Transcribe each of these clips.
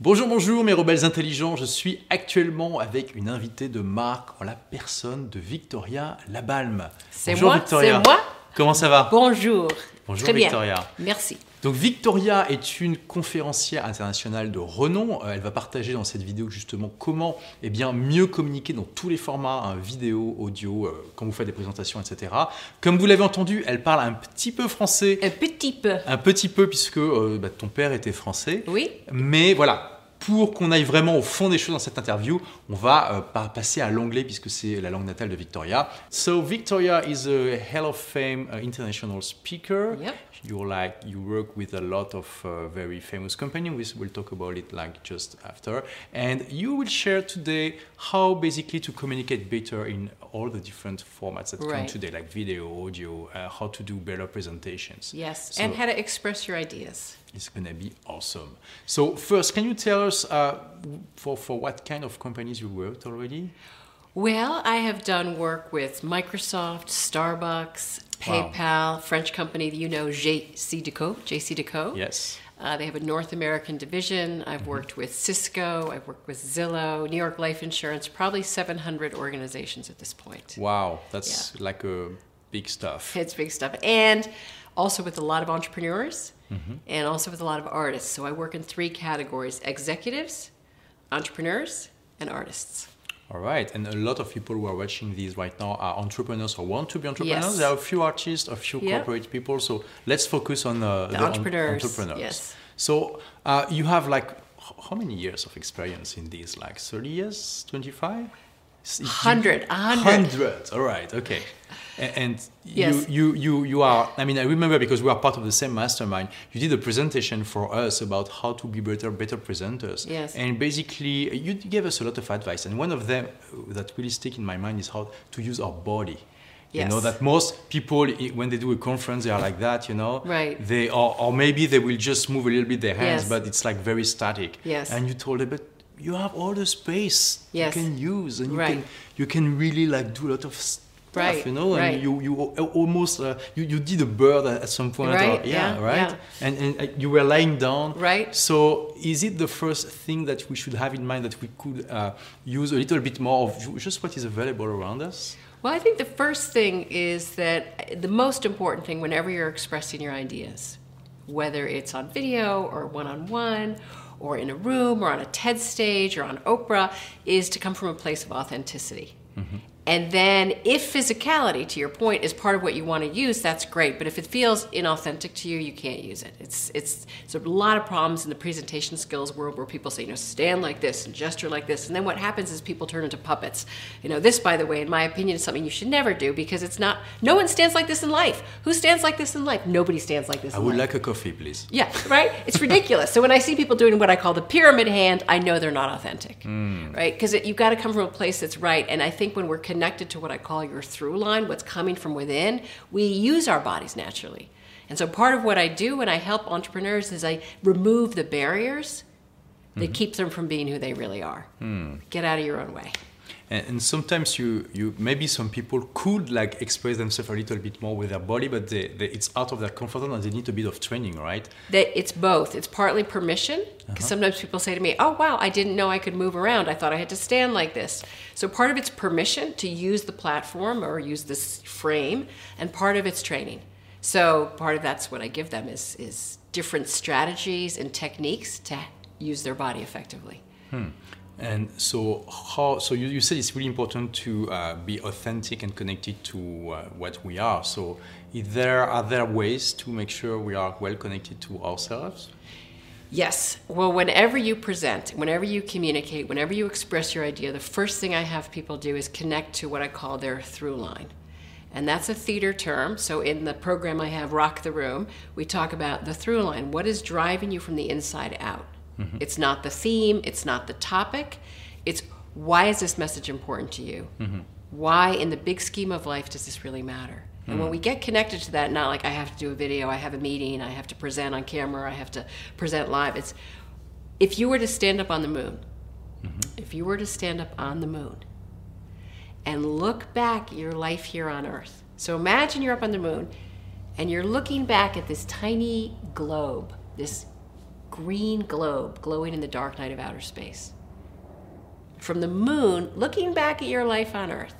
Bonjour, bonjour mes rebelles intelligents, je suis actuellement avec une invitée de marque en la personne de Victoria Labalme. C'est moi, Victoria. c'est moi. Comment ça va? Bonjour. Bonjour Très Victoria. bien. Merci. Donc Victoria est une conférencière internationale de renom. Euh, Elle va partager dans cette vidéo justement comment eh bien, mieux communiquer dans tous les formats, hein, vidéo, audio, euh, quand vous faites des présentations, etc. Comme vous l'avez entendu, elle parle un petit peu français, Un petit peu. un petit peu puisque euh, bah, ton père était français. Oui. Mais voilà, pour qu'on aille vraiment au fond des choses dans cette interview, on va euh, pa- passer à l'anglais puisque c'est la langue natale de Victoria. So Victoria is a Hall of Fame uh, international speaker. Yep. You like you work with a lot of uh, very famous companies. We will talk about it like just after, and you will share today how basically to communicate better in all the different formats that come today, like video, audio, uh, how to do better presentations. Yes. So- and how to express your ideas. It's gonna be awesome. So first, can you tell us uh, for for what kind of companies you worked already? Well, I have done work with Microsoft, Starbucks, Wow. PayPal, French company that you know, JCDecaux, JC Deco. Yes. Uh, they have a North American division. I've worked with Cisco. I've worked with Zillow, New York Life Insurance, probably 700 organizations at this point. Wow, that's like a big stuff. It's big stuff. And also with a lot of entrepreneurs Mm-hmm. and also with a lot of artists. So I work in three categories executives, entrepreneurs, and artists. All right, and a lot of people who are watching these right now are entrepreneurs or want to be entrepreneurs. Yes. There are a few artists, a few Yeah. corporate people. So let's focus on uh, The on- entrepreneurs, entrepreneurs. yes. So uh, you have like how many years of experience in these? Like 30 years, 25? Hundred, a hundred. Hundred. All right. Okay. And Yes. you, you, you, you are. I mean, I remember because we are part of the same mastermind. You did a presentation for us about how to be better, better presenters. Yes. And basically, you gave us a lot of advice, and one of them that really stick in my mind is how to use our body. Yes. You know that most people, when they do a conference, they are like that. You know. Right. They or, or maybe they will just move a little bit their hands, Yes. but it's like very static. Yes. And you told them, but you have all the space Yes. you can use, and you Right. can you can really like do a lot of stuff, Right, you know, right. and you you almost uh, you, you did a bird at some point, Right, or- yeah, yeah, right, yeah. and and uh, you were lying down, Right. So is it the first thing that we should have in mind that we could uh, use a little bit more of just what is available around us? Well, I think the first thing is that the most important thing whenever you're expressing your ideas, whether it's on video or one on one, or in a room, or on a TED stage, or on Oprah, is to come from a place of authenticity. Mm-hmm. And then, if physicality, to your point, is part of what you want to use, that's great. But if it feels inauthentic to you, you can't use it. It's it's it's a lot of problems in the presentation skills world where people say, you know, stand like this and gesture like this, and then what happens is people turn into puppets. You know, this, by the way, in my opinion, is something you should never do because it's not. No one stands like this in life. Who stands like this in life? Nobody stands like this. I would life. like a coffee, please. Yeah, right? It's ridiculous. so when I see people doing what I call the pyramid hand, I know they're not authentic, mm. right? Because you've got to come from a place that's right. And I think when we're connected to what I call your through line, what's coming from within, we use our bodies naturally. And so part of what I do when I help entrepreneurs is I remove the barriers that mm-hmm. keep them from being who they really are. Hmm. Get out of your own way. And, and sometimes you, you maybe some people could like express themselves a little bit more with their body, but they, they, it's out of their comfort zone and they need a bit of training, right? that it's both. It's partly permission because uh-huh. sometimes people say to me, "Oh wow, I didn't know I could move around. I thought I had to stand like this." So part of it's permission to use the platform or use this frame, and part of it's training. So part of that's what I give them is is different strategies and techniques to use their body effectively. Hmm. And so, how? So you, you said it's really important to uh, be authentic and connected to uh, what we are. So, is there are there ways to make sure we are well connected to ourselves? Yes. Well, whenever you present, whenever you communicate, whenever you express your idea, the first thing I have people do is connect to what I call their through line. And that's a theater term. So in the program I have, Rock the Room, we talk about the through line. What is driving you from the inside out? Mm-hmm. It's not the theme, it's not the topic. It's why is this message important to you? Mm-hmm. Why, in the big scheme of life, does this really matter? And when mm. we get connected to that, not like I have to do a video, I have a meeting, I have to present on camera, I have to present live. It's if you were to stand up on the moon, mm-hmm. if you were to stand up on the moon and look back at your life here on Earth. So imagine you're up on the moon and you're looking back at this tiny globe, this green globe glowing in the dark night of outer space. From the moon, looking back at your life on Earth,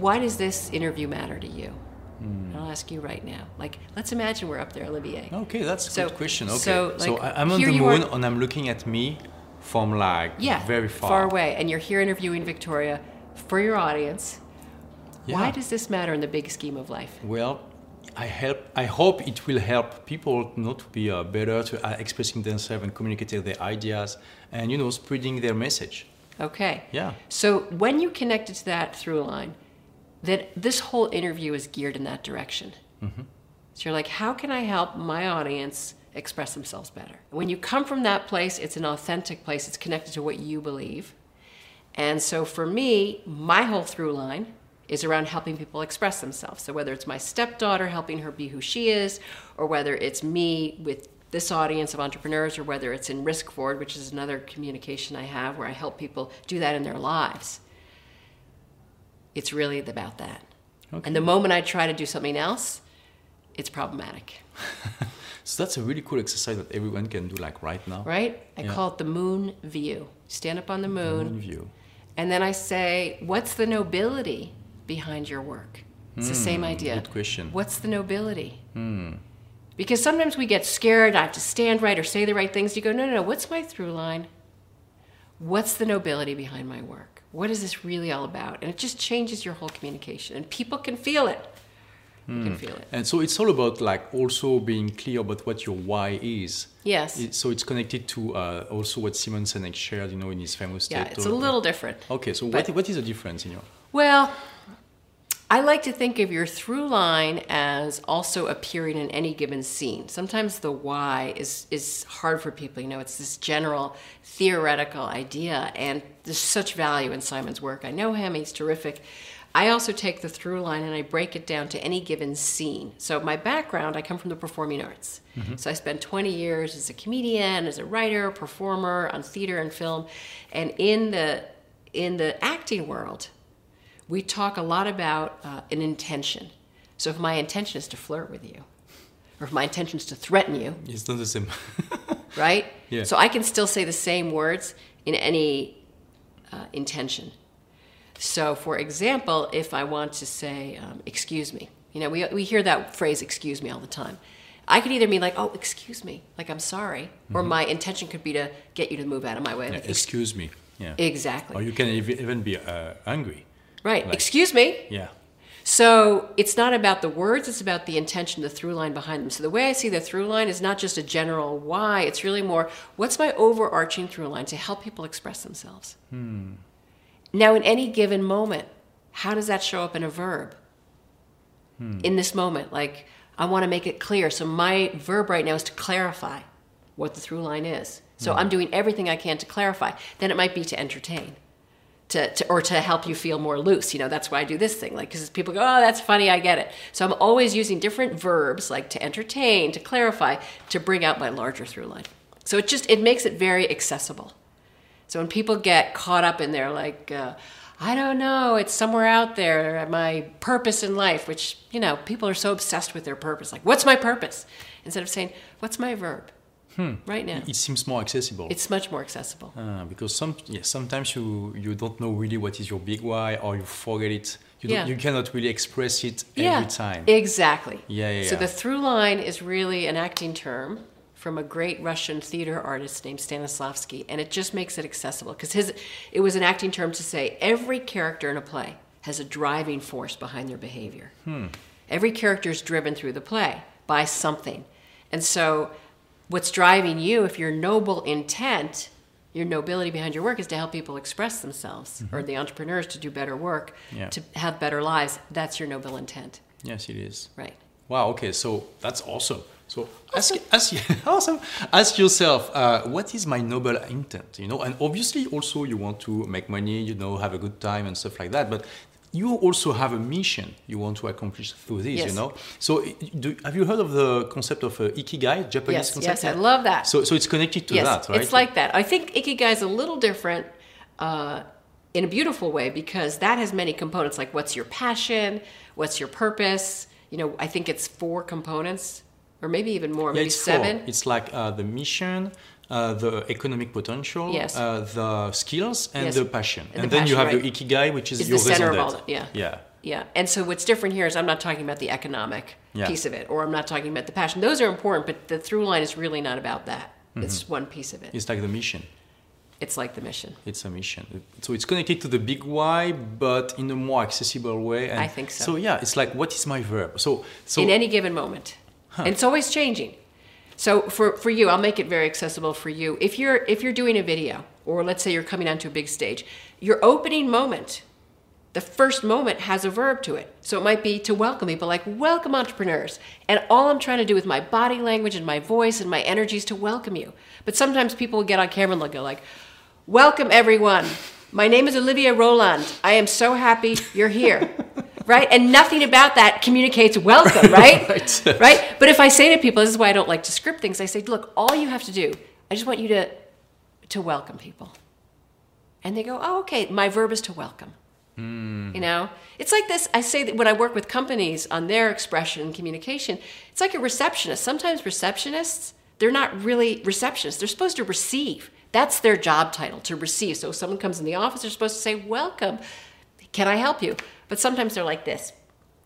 why does this interview matter to you? Mm. I'll ask you right now. Like, let's imagine we're up there, Olivier. Okay, that's a so, good question. Okay, so, like, so I'm on the moon are, and I'm looking at me from like yeah, very far. far away, and you're here interviewing Victoria for your audience. Yeah. Why does this matter in the big scheme of life? Well, I help. I hope it will help people not to be uh, better to uh, expressing themselves and communicating their ideas, and you know, spreading their message. Okay. Yeah. So when you connected to that through line, that this whole interview is geared in that direction. Mm-hmm. So you're like, how can I help my audience express themselves better? When you come from that place, it's an authentic place. It's connected to what you believe. And so for me, my whole through line is around helping people express themselves. So whether it's my stepdaughter helping her be who she is, or whether it's me with this audience of entrepreneurs, or whether it's in Risk Forward, which is another communication I have where I help people do that in their lives. It's really about that. Okay. And the moment I try to do something else, it's problematic. so that's a really cool exercise that everyone can do like right now. Right? I yeah. call it the moon view. Stand up on the moon. moon view. And then I say, what's the nobility behind your work? It's mm, the same hmm, idea. Good question. What's the nobility? Mm. Because sometimes we get scared, I have to stand right or say the right things. You go, no, no, no, what's my through line? What's the nobility behind my work? What is this really all about? And it just changes your whole communication, and people can feel it. You can hmm. feel it. And so it's all about like also being clear about what your why is. Yes. It, so it's connected to uh, also what Simon Sinek shared, you know, in his famous Yeah, it's a little different. Okay, so what, what is the difference in your? Well, I like to think of your through line as also appearing in any given scene. Sometimes the why is is hard for people. You know, it's this general theoretical idea, and there's such value in Simon's work. I know him; he's terrific. I also take the through line and I break it down to any given scene. So my background, I come from the performing arts. Mm-hmm. So I spent 20 years as a comedian, as a writer, performer on theater and film, and in the in the acting world we talk a lot about uh, an intention. So if my intention is to flirt with you, or if my intention is to threaten you, it's not the same. right? Yeah. So I can still say the same words in any uh, intention. So, for example, if I want to say, um, excuse me, you know, we, we hear that phrase, excuse me, all the time. I could either mean like, oh, excuse me, like I'm sorry, or mm-hmm. my intention could be to get you to move out of my way. Yeah, excuse me. Yeah. Exactly. Or you can even be uh, angry. Right. Like, Excuse me. Yeah. So it's not about the words, it's about the intention, the through line behind them. So the way I see the through line is not just a general why, it's really more what's my overarching through line to help people express themselves. Hmm. Now, in any given moment, how does that show up in a verb? Hmm. In this moment, like I want to make it clear. So my verb right now is to clarify what the through line is. So hmm. I'm doing everything I can to clarify. Then it might be to entertain to, to, or to help you feel more loose. You know, that's why I do this thing. Like, because people go, oh, that's funny, I get it. So I'm always using different verbs, like to entertain, to clarify, to bring out my larger through line. So it just it makes it very accessible. So when people get caught up in their like, uh, I don't know, it's somewhere out there, my purpose in life, which you know, people are so obsessed with their purpose. Like, what's my purpose? Instead of saying, what's my verb? Hmm. Right now, it seems more accessible. It's much more accessible. Uh, because some, yeah, sometimes you you don't know really what is your big why, or you forget it. You, yeah. you cannot really express it yeah, every time. Exactly. Yeah, yeah. So yeah. the through line is really an acting term from a great Russian theater artist named Stanislavski, and it just makes it accessible because his it was an acting term to say every character in a play has a driving force behind their behavior. Hmm. Every character is driven through the play by something, and so what's driving you, if your noble intent, your nobility behind your work is to help people express themselves mm-hmm. or the entrepreneurs to do better work, yeah. to have better lives, that's your noble intent. Yes, it is. Right. Wow, okay, so that's awesome. So ask, ask, awesome. ask yourself, uh, what is my noble intent? You know, and obviously also you want to make money, you know, have a good time and stuff like that. But you also have a mission you want to accomplish through this, yes. you know. So, do, have you heard of the concept of uh, ikigai, Japanese yes, concept? Yes, I love that. So, so it's connected to yes, that, right? It's like that. I think ikigai is a little different uh, in a beautiful way because that has many components. Like, what's your passion? What's your purpose? You know, I think it's four components, or maybe even more, Yeah, maybe it's seven. four. It's like uh, the mission, uh, the economic potential, Yes. uh, the skills, and Yes. the passion. And And, the then you have right. the ikigai, which is Is your the center of all that, yeah. Yeah. Yeah. And so what's different here is I'm not talking about the economic Yeah. piece of it, or I'm not talking about the passion. Those are important, but the through line is really not about that. Mm-hmm. It's one piece of it. It's like the mission. It's like the mission. It's a mission. So it's connected to the big why, but in a more accessible way. And I think so. So yeah, it's like what is my verb? So so in any given moment. And it's always changing. So for, for you, I'll make it very accessible for you. If you're if you're doing a video, or let's say you're coming onto a big stage, your opening moment, the first moment has a verb to it. So it might be to welcome people, like welcome entrepreneurs. And all I'm trying to do with my body language and my voice and my energy is to welcome you. But sometimes people will get on camera and they'll go like, Welcome everyone. My name is Olivier Roland. I am so happy you're here. right? And nothing about that communicates welcome, right? Right. right? But if I say to people, this is why I don't like to script things, I say, look, all you have to do, I just want you to to welcome people. And they go, oh, okay, my verb is to welcome. Hmm. You know, it's like this. I say that when I work with companies on their expression and communication, it's like a receptionist. Sometimes receptionists, they're not really receptionists. They're supposed to receive. That's their job title, to receive. So if someone comes in the office, they're supposed to say, welcome. Can I help you? But sometimes they're like this,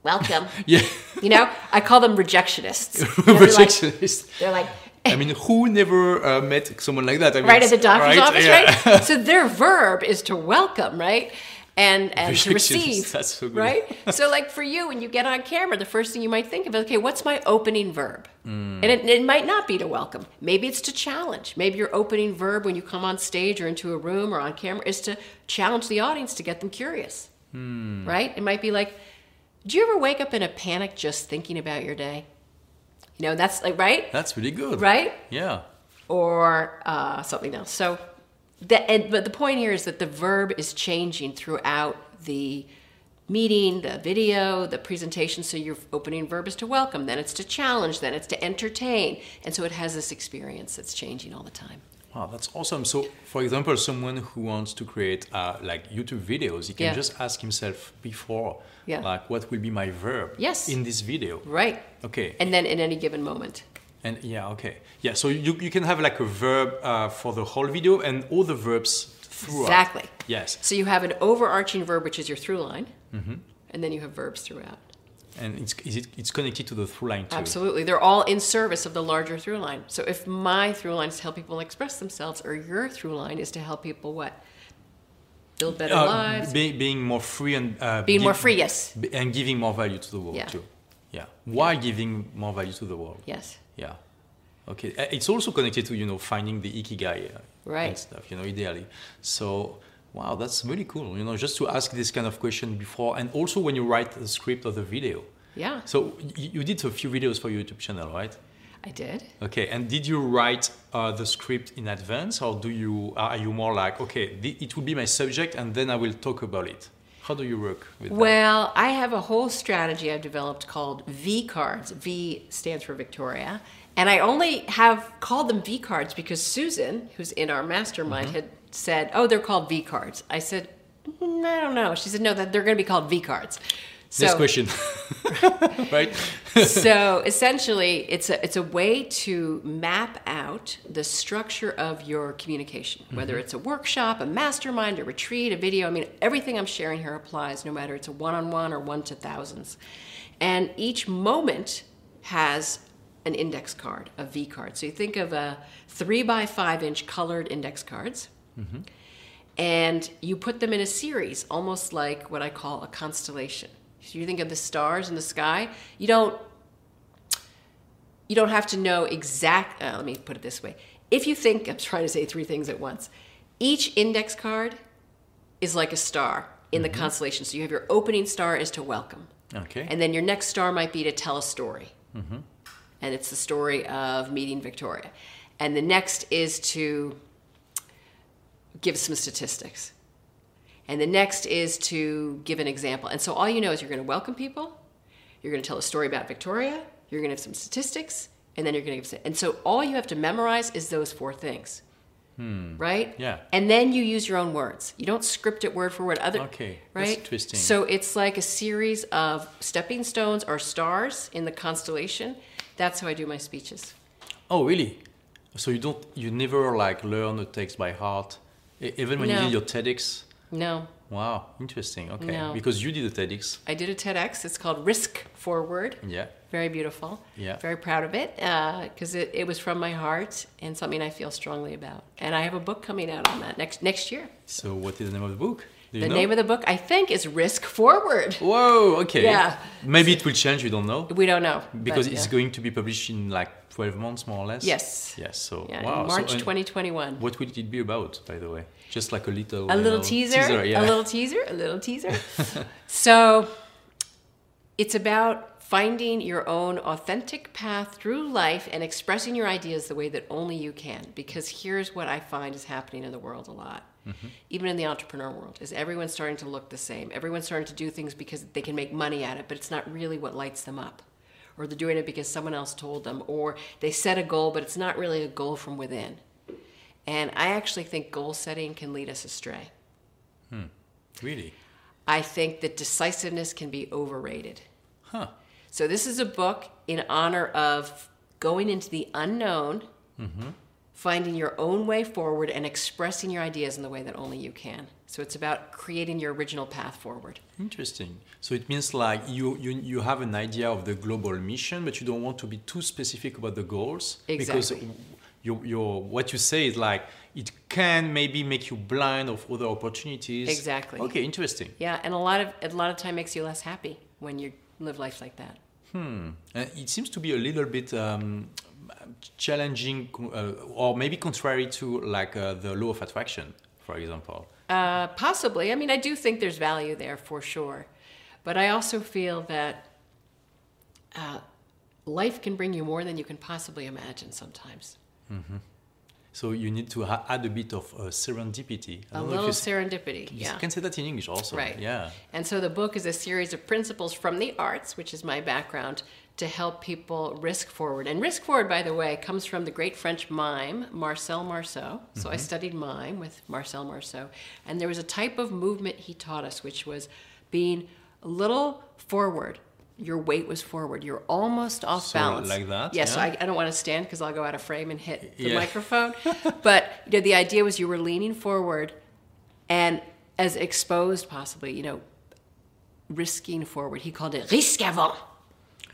welcome. yeah, You know, I call them rejectionists. Know, they're like- They're like, I mean, who never uh, met someone like that? I mean, right at the doctor's right? office, Yeah. right? So their verb is to welcome, right? And and to receive. that's so good. Right? so like for you, when you get on camera, the first thing you might think of is, okay, what's my opening verb? Hmm. And it, it might not be to welcome. Maybe it's to challenge. Maybe your opening verb when you come on stage or into a room or on camera is to challenge the audience to get them curious. Hmm. Right? It might be like, do you ever wake up in a panic just thinking about your day? You know, that's like right? That's pretty good. Right? Yeah. or uh, something else. So, the, and, but the point here is that the verb is changing throughout the meeting, the video, the presentation. So your opening verb is to welcome, then it's to challenge, then it's to entertain, and so it has this experience that's changing all the time. Wow, that's awesome. So, for example, someone who wants to create uh, like YouTube videos, he can Yeah. just ask himself before, Yeah. like, what will be my verb Yes. in this video? Right. Okay. And then in any given moment. And yeah, okay. Yeah, so you, you can have like a verb uh, for the whole video and all the verbs throughout. Exactly. Yes. So you have an overarching verb, which is your through line, and then you have verbs throughout. And it's, is it, it's connected to the through line too. Absolutely. They're all in service of the larger through line. So if my through line is to help people express themselves, or your through line is to help people what? Build better Uh, lives. be, being more free and uh, Being more free, yes. and giving more value to the world Yeah. too. Yeah. Why giving more value to the world? Yes. Yeah. Okay. Uh, It's also connected to you know finding the ikigai uh, Right. and stuff. You know, ideally. So wow, that's really cool. You know, just to ask this kind of question before, and also when you write the script of the video. Yeah, So you, you did a few videos for your YouTube channel, right? I did. Okay. And did you write uh, the script in advance, or do you are you more like okay, the, it will be my subject, and then I will talk about it? How do you work with that? Well, I have a whole strategy I've developed called V cards. V stands for Victoria. And I only have called them V cards because Susan, who's in our mastermind, had said, Oh, they're called V cards. I said, "Mm, I don't know. She said, No, that they're going to be called V cards. So, Next question. right? so essentially, it's a it's a way to map out the structure of your communication, whether mm-hmm. it's a workshop, a mastermind, a retreat, a video. I mean, everything I'm sharing here applies, no matter it's a one-on-one or one to thousands. And each moment has an index card, a V card. So you think of a three by five inch colored index cards mm-hmm. and you put them in a series, almost like what I call a constellation. You think of the stars in the sky. You don't you don't have to know exact. Uh, let me put it this way: if you think I'm trying to say three things at once, each index card is like a star in the constellation. So you have your opening star is to welcome, Okay. and then your next star might be to tell a story, and it's the story of meeting Victoria, and the next is to give some statistics. And the next is to give an example. And so all you know is you're going to welcome people, you're going to tell a story about Victoria, you're going to have some statistics, and then you're going to give. And so all you have to memorize is those four things. Hmm. Right? Yeah. And then you use your own words. You don't script it word for word. Other Okay, that's right? interesting. So it's like a series of stepping stones or stars in the constellation That's how I do my speeches. Oh, really? So you don't, you never like learn the text by heart, even when you No. did your TEDx. No, Wow, interesting. Okay, No. because you did a TEDx. I did a TEDx. It's called Risk Forward. Yeah. Very beautiful. Yeah. Very proud of it uh, because it, it was from my heart and something I feel strongly about. And I have a book coming out on that next next year. So what is the name of the book? Do The know? name of the book, I think, is Risk Forward. Whoa. Okay. Yeah. Maybe it will change. We don't know We don't know. because but, it's yeah. going to be published in like 12 months, more or less. Yes. Yes. So Yeah, wow. So, March and 2021. What would it be about, by the way? Just like a little. a little uh, know, teaser, yeah. a little teaser, a little teaser. so it's about finding your own authentic path through life and expressing your ideas the way that only you can. Because here's what I find is happening in the world a lot, Mm-hmm. even in the entrepreneur world, is everyone's starting to look the same. Everyone's starting to do things because they can make money at it, but it's not really what lights them up. Or they're doing it because someone else told them, or they set a goal, but it's not really a goal from within. And I actually think goal setting can lead us astray. Hmm. Really? I think that decisiveness can be overrated. Huh. So, this is a book in honor of going into the unknown, mm-hmm. Finding your own way forward, and expressing your ideas in the way that only you can. So, it's about creating your original path forward. Interesting. So it means like you, you you have an idea of the global mission, but you don't want to be too specific about the goals because Exactly. your your what you say is like it can maybe make you blind of other opportunities. Exactly. Okay, interesting. Yeah, and a lot of a lot of time makes you less happy when you live life like that. Hmm. And it seems to be a little bit um, challenging, uh, or maybe contrary to like uh, the law of attraction, for example. Uh, possibly. I mean, I do think there's value there for sure. But I also feel that uh, life can bring you more than you can possibly imagine sometimes. So you need to ha- add a bit of uh, serendipity. I A don't know if little serendipity. you Yeah. can say that in English also. Right. Yeah. And so the book is a series of principles from the arts, which is my background, to help people risk forward. And risk forward, by the way, comes from the great French mime, Marcel Marceau. So I mm-hmm. studied mime with Marcel Marceau. And there was a type of movement he taught us, which was being a little forward. Your weight was forward. You're almost off So balance. like that, Yes, yeah? I, I don't want to stand because I'll go out of frame and hit the Yeah. microphone. but you know, the idea was you were leaning forward and as exposed possibly, you know, risking forward. He called it risque avant.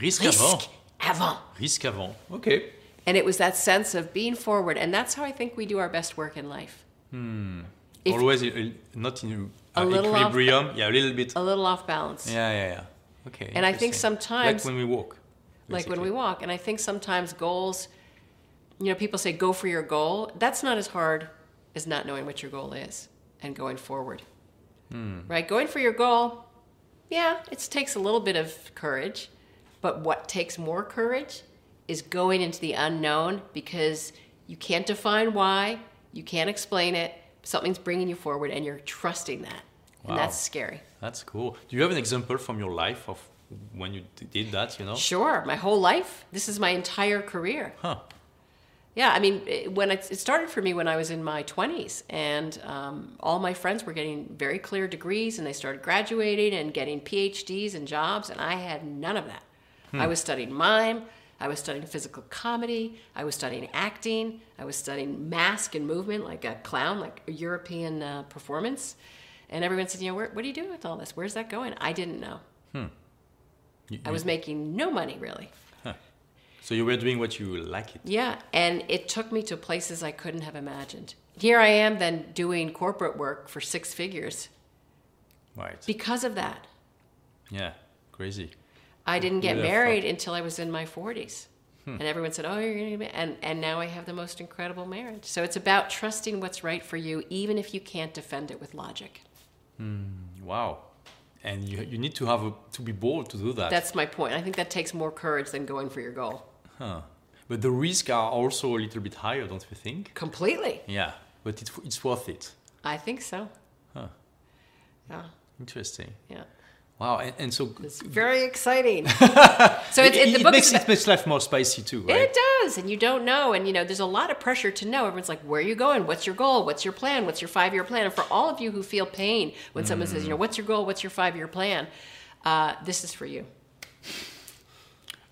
Risque avant. Risque avant. Risque avant. Okay. And it was that sense of being forward. And that's how I think we do our best work in life. If- Always uh, not in A uh, little off- equilibrium. yeah, a little bit. A little off balance. Yeah, yeah, yeah. Okay. And I think sometimes- like when we walk. like when we walk. And I think sometimes goals, you know, people say go for your goal. That's not as hard as not knowing what your goal is and going forward. Right? Going for your goal, yeah, it takes a little bit of courage. But what takes more courage is going into the unknown because you can't define why, you can't explain it. Something's bringing you forward and you're trusting that. Wow. And that's scary. That's cool. Do you have an example from your life of when you did that? You know. Sure, my whole life. This is my entire career. Huh. Yeah, I mean, it- when it, it started for me when I was in my 20s, and um, all my friends were getting very clear degrees, and they started graduating and getting PhDs and jobs, and I had none of that. I was studying mime, I was studying physical comedy, I was studying acting, I was studying mask and movement, like a clown, like a European uh, performance. And everyone said, you know, Where, what are you doing with all this? Where's that going? I didn't know. You- I was making no money really. So you were doing what you liked. it. Yeah, and it took me to places I couldn't have imagined. Here I am then doing corporate work for six figures Right. because of that. Yeah. Crazy. I didn't get have married until I was in my 40s. Hmm. And everyone said, "Oh, you're going to be," and and now I have the most incredible marriage. So it's about trusting what's right for you, even if you can't defend it with logic. Hmm. Wow. And you you need to have a, to be bold to do that. That's my point. I think that takes more courage than going for your goal. Huh. But the risks are also a little bit higher, don't you think? Completely. Yeah. But it's it's worth it. I think so. Huh. Yeah. Interesting. Yeah. Wow. And, and so It's very exciting. so it's, it, it, the it makes is it makes life more spicy too, right? It does, and you don't know, and you know, there's a lot of pressure to know. Everyone's like, "Where are you going? What's your goal? What's your plan? What's your five-year plan?" And for all of you who feel pain when someone says, "You know, what's your goal? What's your five-year plan?" Uh, this is for you.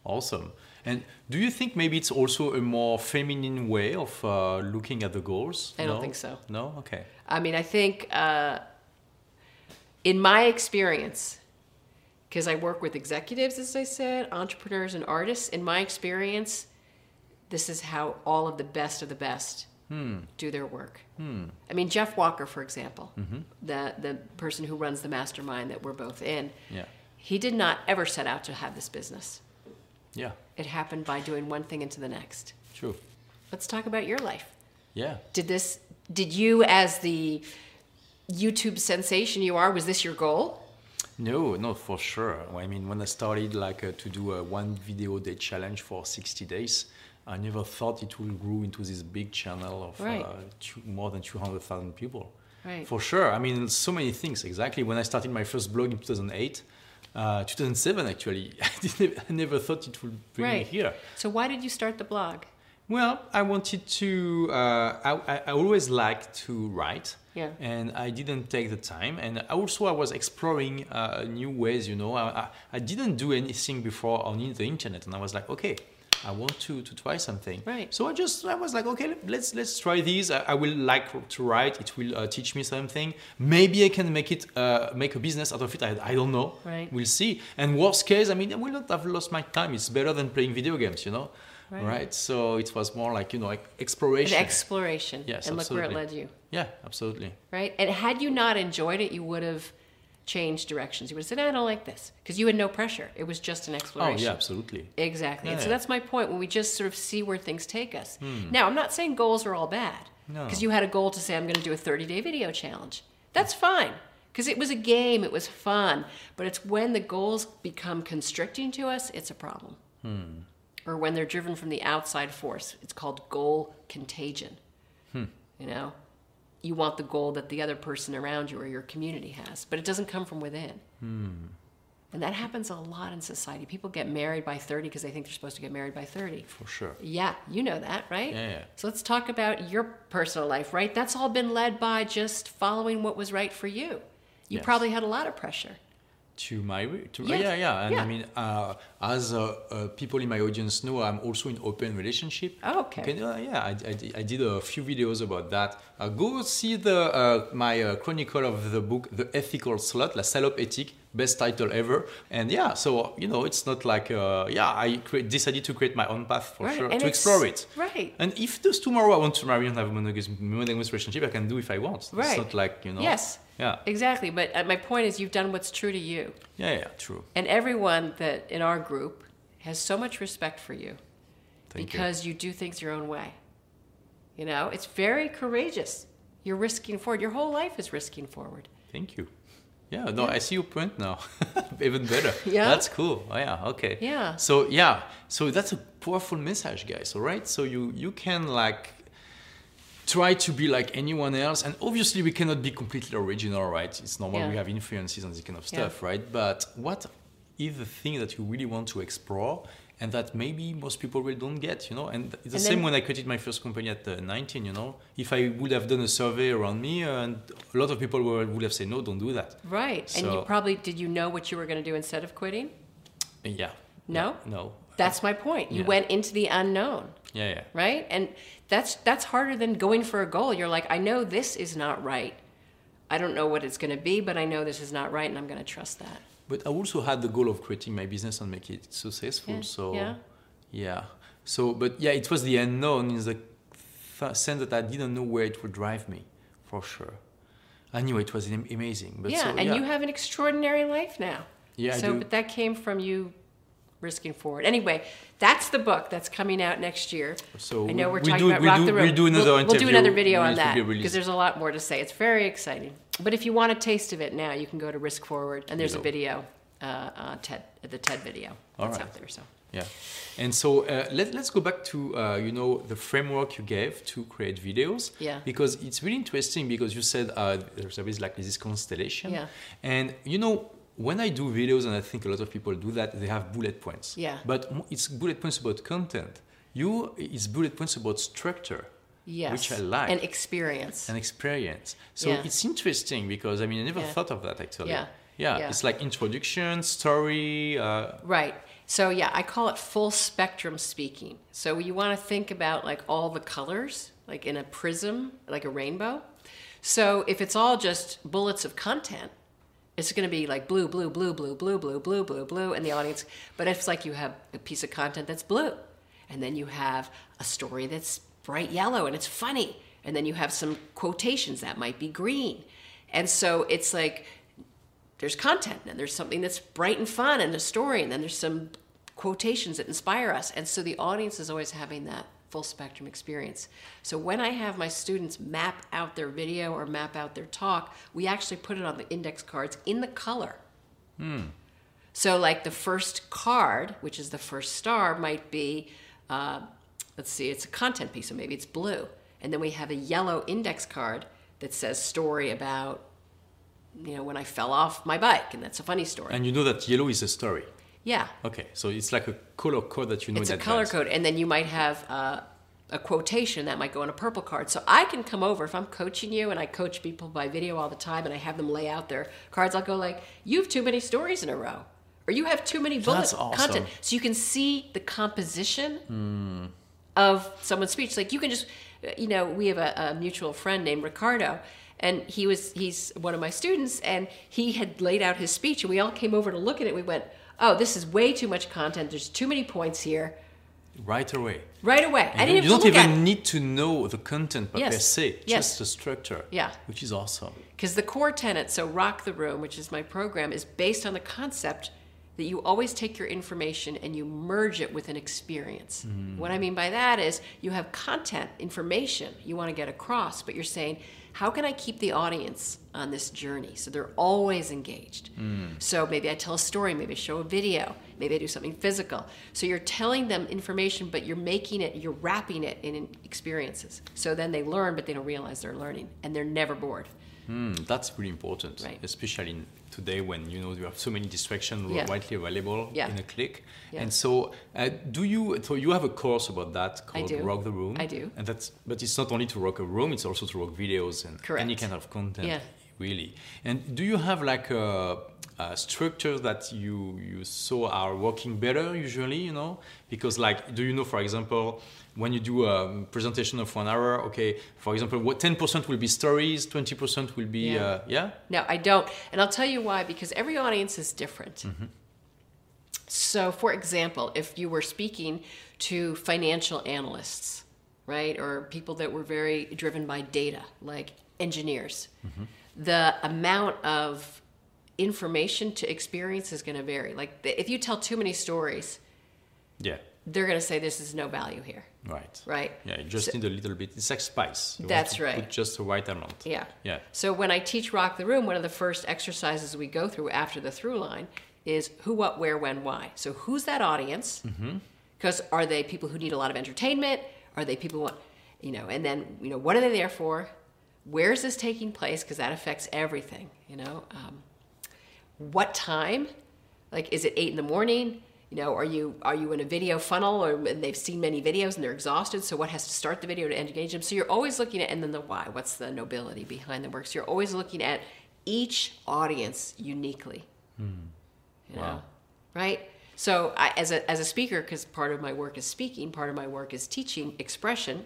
Awesome. And do you think maybe it's also a more feminine way of uh, looking at the goals? I don't No? think so. No? Okay. I mean, I think uh, in my experience, because I work with executives, as I said, entrepreneurs and artists, in my experience, this is how all of the best of the best hmm. do their work. Hmm. I mean, Jeff Walker, for example, mm-hmm. the, the person who runs the mastermind that we're both in, Yeah. he did not ever set out to have this business. Yeah. It happened by doing one thing into the next. True. Let's talk about your life. Yeah. Did this, did you, as the YouTube sensation you are, was this your goal? No, no, for sure. I mean, when I started like uh, to do a one video day challenge for 60 days, I never thought it would grow into this big channel of Right. uh, two, more than 200,000 people. Right. For sure. I mean, so many things. Exactly. When I started my first blog in 2008, uh, 2007 actually, I, didn't, I never thought it would bring me here. So why did you start the blog? Well, I wanted to. Uh, I, I- I always liked to write. Yeah. And I didn't take the time. And also, I was exploring uh, new ways. You know, I, I, I didn't do anything before on the internet, and I was like, okay, I want to, to try something. Right. So I just I was like, okay, let's let's try these. I, I will like to write. It will uh, teach me something. Maybe I can make it uh, make a business out of it. I, I don't know. Right. We'll see. And worst case, I mean, I will not have lost my time. It's better than playing video games. You know. Right. So it was more like you know like An exploration. exploration. Yes, and look where it led you. yeah, absolutely. Right? And had you not enjoyed it, you would have changed directions. You would have said, I don't like this. Because you had no pressure. It was just an exploration. Oh yeah, absolutely. Exactly. And so Yeah. that's my point when we just sort of see where things take us. Hmm. Now, I'm not saying goals are all bad. No. Because you had a goal to say, I'm going to do a 30 day video challenge. That's fine. Because it was a game, it was fun. But it's when the goals become constricting to us, it's a problem. Hmm. Or when they're driven from the outside force. It's called goal contagion. Hmm. You know? You want the goal that the other person around you or your community has, but it doesn't come from within. Hmm. And that happens a lot in society. People get married by 30 because they think they're supposed to get married by 30. For sure. Yeah, you know that, right? Yeah, yeah. So let's talk about your personal life, right? That's all been led by just following what was right for you. You Yes. probably had a lot of pressure. To my to Yes. yeah yeah and Yeah. I mean uh, as uh, uh, people in my audience know I'm also in open relationship. Oh, okay. uh, yeah, I, I, I did a few videos about that. Uh, go see the uh, my uh, chronicle of the book The Ethical Slut, La Salope Éthique, best title ever. And yeah, so you know it's not like uh, yeah I cre- decided to create my own path for Right, sure and to explore it. right. And if just tomorrow I want to marry and have a monogamous, monogamous relationship, I can do if I want. Right. It's not like you know. Yes. Yeah. Exactly. But uh, my point is, you've done what's true to you. Yeah. Yeah. True. And everyone that in our group has so much respect for you Thank you. because you. do things your own way. You know, it's very courageous. You're risking forward. Your whole life is risking forward. Thank you. Yeah, no, I see your point now. Even better. Yeah? That's cool. Oh, yeah, okay. Yeah. So yeah, so that's a powerful message, guys. All right. So you you can like try to be like anyone else, and obviously we cannot be completely original, right? It's normal. Yeah. We have influences and this kind of Yeah. stuff, right? But what is the thing that you really want to explore? And that maybe most people will don't get, you know. And it's the And same when I created my first company at uh, 19, you know. If I would have done a survey around me, uh, and a lot of people would would have said, no, don't do that. Right. and you probably did you know what you were going to do instead of quitting? Yeah. No? Yeah, No. That's my point. You Yeah. went into the unknown, Yeah, yeah. right? And that's that's harder than going for a goal. You're like, I know this is not right. I don't know what it's going to be, but I know this is not right and I'm going to trust that. But I also had the goal of creating my business and make it successful. Yeah, So yeah. yeah. So, but yeah, it was the unknown in the th- sense that I didn't know where it would drive me, for sure. I knew it was amazing. But yeah, so, and yeah. you have an extraordinary life now. Yeah, I So, do. but that came from you risking forward. Anyway, that's the book that's coming out next year. So I know we're we'll talking do- about we'll Rock do- the road. we'll do another we'll, we'll do another video on that because there's a lot more to say. It's very exciting. But if you want a taste of it now, you can go to Risk Forward, and there's a video, uh, uh, TED, the TED video All that's right. out there. So Yeah. And so uh, let, let's go back to, uh, you know, the framework you gave to create videos. Yeah. Because it's really interesting because you said uh, there's always like this constellation. Yeah. And, you know, when I do videos, and I think a lot of people do that, they have bullet points. Yeah. But it's bullet points about content. You, it's bullet points about structure. Yes, Which I like. and experience. and experience. So Yeah. it's interesting because I mean I never Yeah. thought of that actually. Yeah. Yeah, Yeah. it's like introduction, story. Uh, Right. So yeah, I call it full spectrum speaking. So you want to think about like all the colors, like in a prism, like a rainbow. So if it's all just bullets of content, it's going to be like blue, blue, blue, blue, blue, blue, blue, blue, blue, and the audience. But if it's like you have a piece of content that's blue, and then you have a story that's bright yellow and it's funny, and then you have some quotations that might be green, and so it's like there's content and there's something that's bright and fun and a story, and then there's some quotations that inspire us, and so the audience is always having that full spectrum experience. So when I have my students map out their video or map out their talk, we actually put it on the index cards in the color. So, like the first card, which is the first star, might be, uh, let's see, it's a content piece, so maybe it's blue. And then we have a yellow index card that says story about, you know, when I fell off my bike, and that's a funny story. And you know that yellow is a story. yeah, Okay, so it's like a color code that you know it's a color code, and then you might have uh, a quotation that might go on a purple card. So I can come over if I'm coaching you, and I coach people by video all the time, and I have them lay out their cards. I'll go like, "You have too many stories in a row." Or you have too many bullet That's awesome. content, so you can see the composition Hmm. Of someone's speech. Like you can just, you know, we have a, a mutual friend named Ricardo, and he was he's one of my students, and he had laid out his speech, and we all came over to look at it. We went, "Oh, this is way too much content. There's too many points here." Right away. Right away, I didn't you don't even need to know the content per Yes. se, Yes. just the structure. Yeah. Which is awesome. because the core tenet, so Rock the Room, which is my program, is based on the concept that you always take your information and you merge it with an experience. Mm. What I mean by that is you have content, information you want to get across, but you're saying, how can I keep the audience on this journey so they're always engaged? Mm. So maybe I tell a story, maybe I show a video, maybe I do something physical. So you're telling them information, but you're making it, you're wrapping it in experiences. So then they learn, but they don't realize they're learning, and they're never bored. Hmm, that's really important, Right. especially in today when you know you have so many distractions Yeah. widely available Yeah. in a click. Yeah. And so, uh, do you? So you have a course about that called. Rock the Room. I do. And that's, but it's not only to rock a room; it's also to rock videos and Correct. any kind of content. Really. And do you have like a, Uh, a structure that you you saw are working better usually? You know, because like, do you know, for example? When you do a presentation of one hour, okay, for example, what ten percent will be stories, twenty percent will be, Yeah. uh, yeah, No, I don't. And I'll tell you why because every audience is different. Mm-hmm. So, for example, if you were speaking to financial analysts, right, or people that were very driven by data, like engineers, mm-hmm. the amount of information to experience is going to vary. Like, if you tell too many stories, yeah, they're going to say this is no value here, right. right? Yeah, you just So- need a little bit. It's like spice. You That's right. Put just the right amount. Yeah. Yeah. So when I teach Rock the Room, one of the first exercises we go through after the through line is who, what, where, when, why. So who's that audience? Because are they people who need a lot of entertainment? Are they people who want, you know, and then, you know, what are they there for? Where is this taking place? Because that affects everything, you know. Um, what time? Like, is it eight in the morning? You know, are you are you in a video funnel, or and they've seen many videos and they're exhausted? So what has to start the video to engage them? So you're always looking at, and then the why. What's the nobility behind the work? So you're always looking at each audience uniquely. Hmm. You know, Wow. right? So I, as a as a speaker, because part of my work is speaking, part of my work is teaching expression.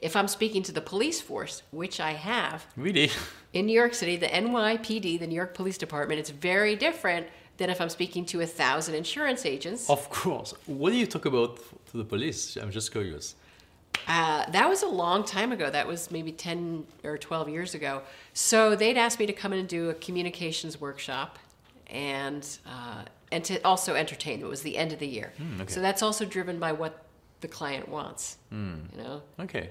If I'm speaking to the police force, which I have, Really? in New York City, the NYPD, the New York Police Department, it's very different than if I'm speaking to a thousand insurance agents. of course. What do you talk about to the police? I'm just curious. Uh, that was a long time ago. That was maybe 10 or 12 years ago. So they'd asked me to come in and do a communications workshop and, uh, and to also entertain them. It was the end of the year. okay. So that's also driven by what the client wants. You know? Okay.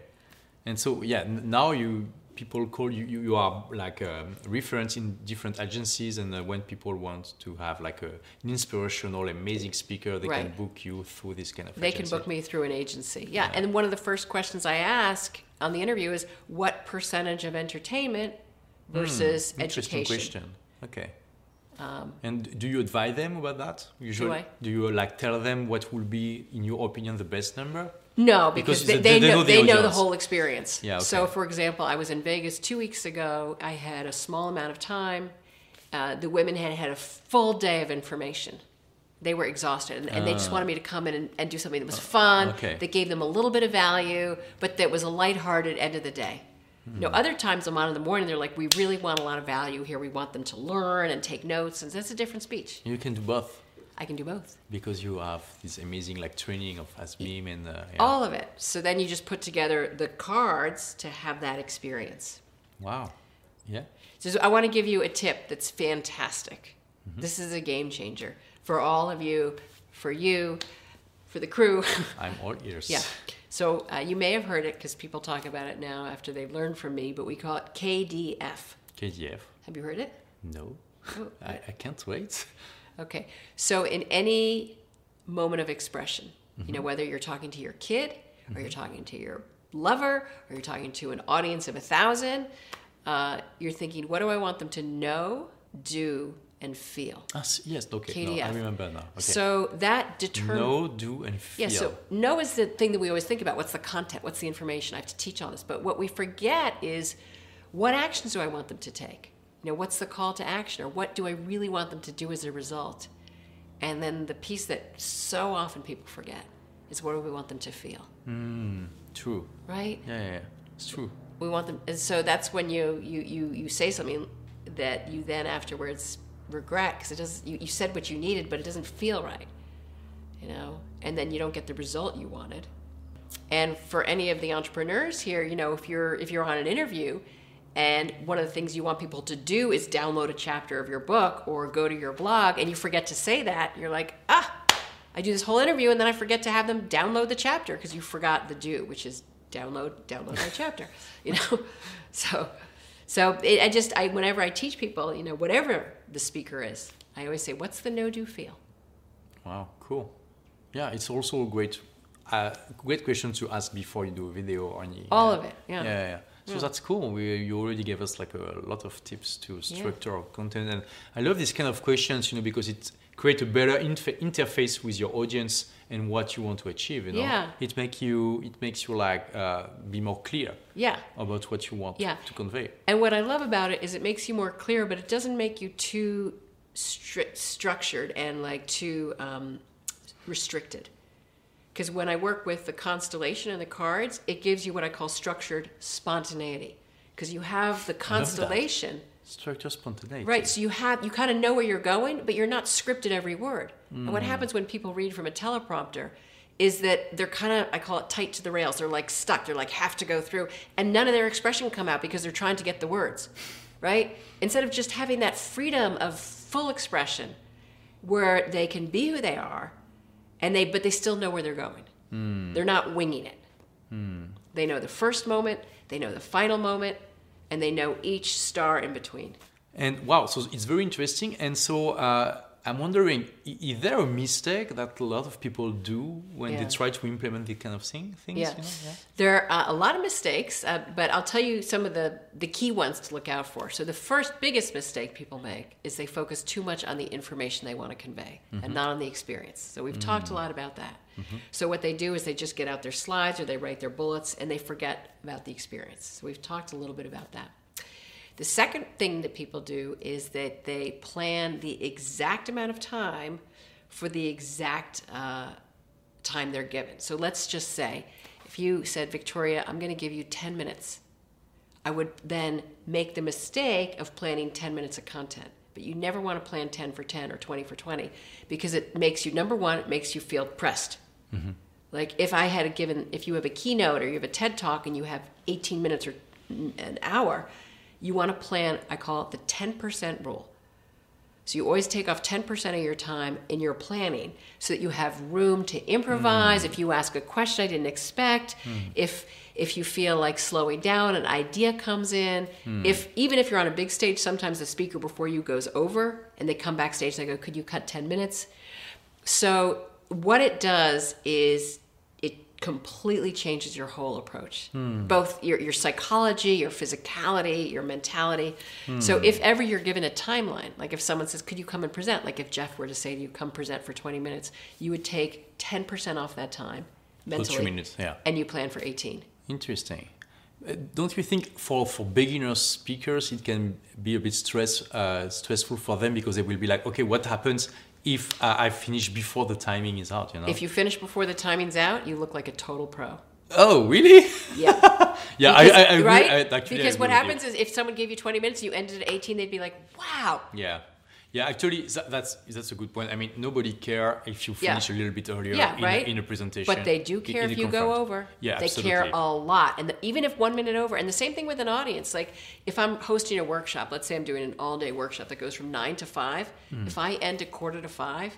And so, yeah, n- now you people call you, you, you are like a reference in different agencies and uh, when people want to have like a, an inspirational amazing speaker they can book you through this kind of They can book me through an agency. Yeah. And one of the first questions I ask on the interview is what percentage of entertainment versus Hmm, Interesting education? question. Okay. and do you advise them about that? Usually, I? do you like tell them what will be, in your opinion, the best number? No, because, Because they, they- they, know, know the they know the whole experience. Yeah, So, for example, I was in Vegas two weeks ago. I had a small amount of time. Uh, the women had had a full day of information, They were exhausted and, and they just wanted me to come in and, and do something that was fun, okay. that gave them a little bit of value, but that was a lighthearted end of the day. You know, other times I'm on in the morning, they're like, we really want a lot of value here. We want them to learn and take notes, and that's a different speech. You can do both I can do both. because you have this amazing like training of Asbeam and uh, yeah. All of it. So then you just put together the cards to have that experience. wow, yeah. So I want to give you a tip that's fantastic. This is a game changer for all of you, for you, for the crew. I'm all ears. yeah. So uh, you may have heard it because people talk about it now after they've learned from me, but we call it KDF. KDF. Have you heard it? No, Oh, I, I can't wait. Okay. So in any moment of expression, you know, whether you're talking to your kid or you're talking to your lover or you're talking to an audience of a thousand, uh, you're thinking, what do I want them to know, do, and feel? Ah, yes, okay. No, I remember now. Okay. So that determines. know, do, and feel. Yeah, so know is the thing that we always think about. What's the content? What's the information? I have to teach all this. But what we forget is what actions do I want them to take? You know, what's the call to action? Or what do I really want them to do as a result? And then the piece that so often people forget is what do we want them to feel? Mm, true. Right? Yeah, yeah, yeah. It's true. We want them and so that's when you you you, you say something that you then afterwards regret because it doesn't you, you said what you needed but it doesn't feel right you know and then you don't get the result you wanted and for any of the entrepreneurs here you know if you're if you're on an interview and one of the things you want people to do is download a chapter of your book or go to your blog and you forget to say that you're like ah i do this whole interview and then i forget to have them download the chapter because you forgot the do which is download download my chapter you know so so it, i just i whenever i teach people you know whatever the speaker is i always say what's the know do feel Wow, cool. Yeah, it's also a great, uh, great question to ask before you do a video or any. All yeah. of it, yeah. Yeah, yeah. So that's cool. We, you already gave us like a lot of tips to structure our content, and I love these kind of questions, you know, because it creates a better inf- interface with your audience and what you want to achieve. You know, Yeah. it make you, it makes you like uh, be more clear yeah about what you want Yeah. to convey. And what I love about it is it makes you more clear, but it doesn't make you too stri- structured and like too um, restricted. Because when I work with the constellation and the cards, it gives you what I call structured spontaneity. Because you have the constellation, Structure spontaneity. right? So you have you kind of know where you're going, but you're not scripted every word. And what mm. happens when people read from a teleprompter is that they're kind of I call it tight to the rails. They're like stuck. They're like have to go through, and none of their expression come out because they're trying to get the words, right? Instead of just having that freedom of full expression, where they can be who they are, and they but they still know where they're going. They're not winging it. They know the first moment, they know the final moment, and they know each star in between. And wow, so it's very interesting. And so uh, I'm wondering, is there a mistake that a lot of people do when Yeah. they try to implement this kind of thing? Things, Yeah. you know? yeah. There are a lot of mistakes, uh, but I'll tell you some of the, the key ones to look out for. So, the first biggest mistake people make is they focus too much on the information they want to convey and mm-hmm. not on the experience. So, we've talked a mm. lot about that. Mm-hmm. So, what they do is they just get out their slides or they write their bullets and they forget about the experience. So, we've talked a little bit about that. The second thing that people do is that they plan the exact amount of time for the exact uh, time they're given. So let's just say if you said, Victoria, I'm going to give you 10 minutes, I would then make the mistake of planning 10 minutes of content. But you never want to plan 10 for 10 or 20 for 20 because it makes you, number one, it makes you feel pressed. Like if I had a given, if you have a keynote or you have a TED talk and you have 18 minutes or an hour, you want to plan, I call it the 10% rule. So you always take off 10% of your time in your planning so that you have room to improvise. Mm. If you ask a question I didn't expect, mm. if if you feel like slowing down, an idea comes in. Mm. If even if you're on a big stage, sometimes the speaker before you goes over and they come backstage and they go, "Could you cut 10 minutes?" So what it does is completely changes your whole approach, both your, your psychology, your physicality, your mentality. So if ever you're given a timeline, like if someone says, "Could you come and present?" Like if Jeff were to say to you, "Come present for 20 minutes," you would take 10% off that time mentally, minutes, yeah. and you plan for 18. Interesting. Uh, Don't you think for, for beginner speakers it can be a bit stress uh, stressful for them because they will be like, okay, what happens if I, I finish before the timing is out, you know. If you finish before the timing's out, you look like a total pro. oh, really? Yeah. yeah, Because- I, I, I agree. right? I, because what with you. happens is if someone gave you 20 minutes, you ended at 18, they'd be like, wow. Yeah. Yeah, actually, that, that's that's a good point. I mean, nobody care if you Yeah. finish a little bit earlier Yeah, in, right. a, in a presentation. But they do care in if you go over. Yeah, they absolutely. care a lot, and the, even if one minute over. And the same thing with an audience. Like if I'm hosting a workshop, let's say I'm doing an all-day workshop that goes from nine to five. Hmm. If I end at quarter to five,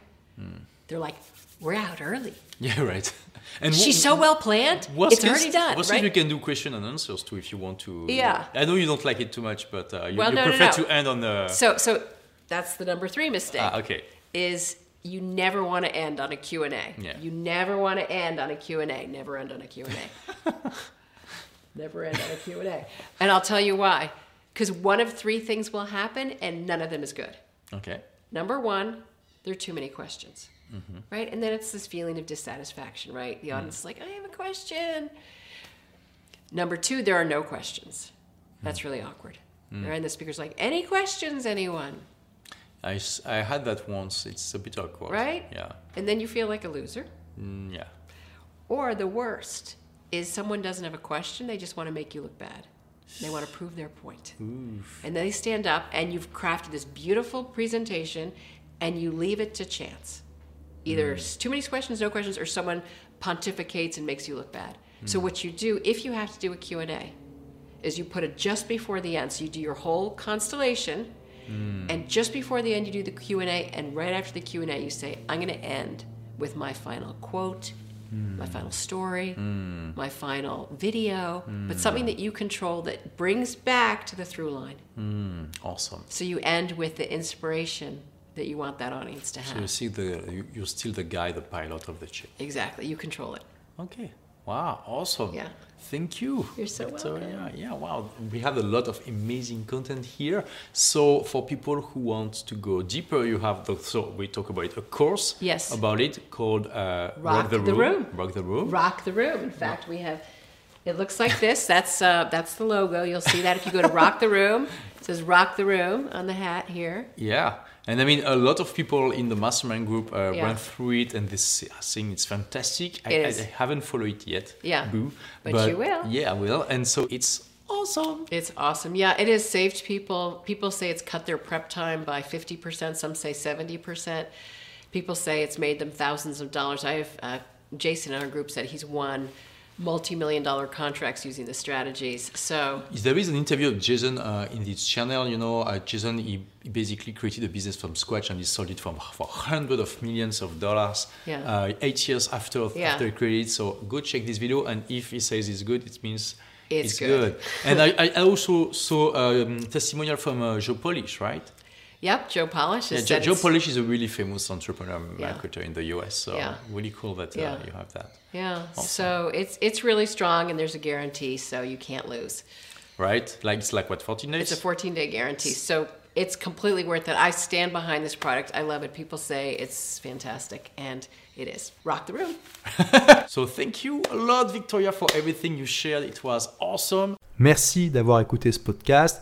they're like, "We're out early." Yeah, right. And She's so well planned. It's already done, worst right? you can do question and answers too if you want to. Yeah. I know you don't like it too much, but uh, you, Well, you no, no, prefer no. to end on the. So, so that's the number three mistake. Ah, okay. Is you never want to end on a Q&A. Yeah. You never want to end on a Q&A. Never end on a Q&A. never end on a Q&A. And I'll tell you why. Because one of three things will happen and none of them is good. Okay. Number one, there are too many questions, mm-hmm. right? And then it's this feeling of dissatisfaction, right? The audience is mm. like, I have a question. Number two, there are no questions. That's mm. really awkward. Mm. Right? And the speaker's like, any questions, anyone? I, I had that once. It's a bit awkward. Right? Yeah. And then you feel like a loser. Mm, yeah. Or the worst is someone doesn't have a question, they just want to make you look bad. They want to prove their point. Oof. And they stand up and you've crafted this beautiful presentation and you leave it to chance. Either s- too many questions, no questions, or someone pontificates and makes you look bad. So what you do, if you have to do a Q&A, is you put it just before the end. So you do your whole constellation Mm. and just before the end you do the Q&A and right after the Q&A you say, I'm going to end with my final quote, mm. my final story, mm. my final video, but something that you control that brings back to the through line. Awesome. So you end with the inspiration that you want that audience to have. So you see the you, you're still the guy, the pilot of the ship. Exactly. You control it. Okay. Wow. Awesome. Yeah. Thank you. You're so welcome. Yeah, yeah. Wow. We have a lot of amazing content here. So for people who want to go deeper, you have the so we talk about it, a course. Yes. About it called uh, Rock the Room. Rock the room. Rock the room. In fact, we have. It looks like this. That's uh, that's the logo. You'll see that if you go to Rock the Room. It says Rock the Room on the hat here. Yeah, and I mean a lot of people in the mastermind group uh, Yeah. went through it, and this saying it's fantastic. I, It I, is. I haven't followed it yet. Yeah, Boo. but you will. Yeah, I will. And so it's awesome. It's awesome. Yeah, it has saved people. People say it's cut their prep time by 50%. Some say 70%. People say it's made them thousands of dollars. I have, uh, Jason in our group said he's won multi million dollar contracts using the strategies. So, There is an interview of Jason uh, in this channel. You know, uh, Jason he, he basically created a business from scratch and he sold it for for hundreds of millions of dollars. Yeah. Uh, eight years after Yeah. after he created. So go check this video, and if he says it's good, it means It's good. good. and I, I also saw um, testimonial from uh, Joe Polish, right? Yep, Joe Polish Yeah, Joe, Joe Polish is a really famous entrepreneur Yeah. marketer in the US. So Yeah. really cool that uh, Yeah. you have that. Yeah, so it's it's really strong and there's a guarantee, so you can't lose. Right? Like it's like what 14 days? It's a 14 day guarantee, so it's completely worth it. I stand behind this product. I love it. People say it's fantastic, and it is. Rock the room. So thank you a lot, Victoria, for everything you shared. It was awesome. Merci d'avoir écouté ce podcast.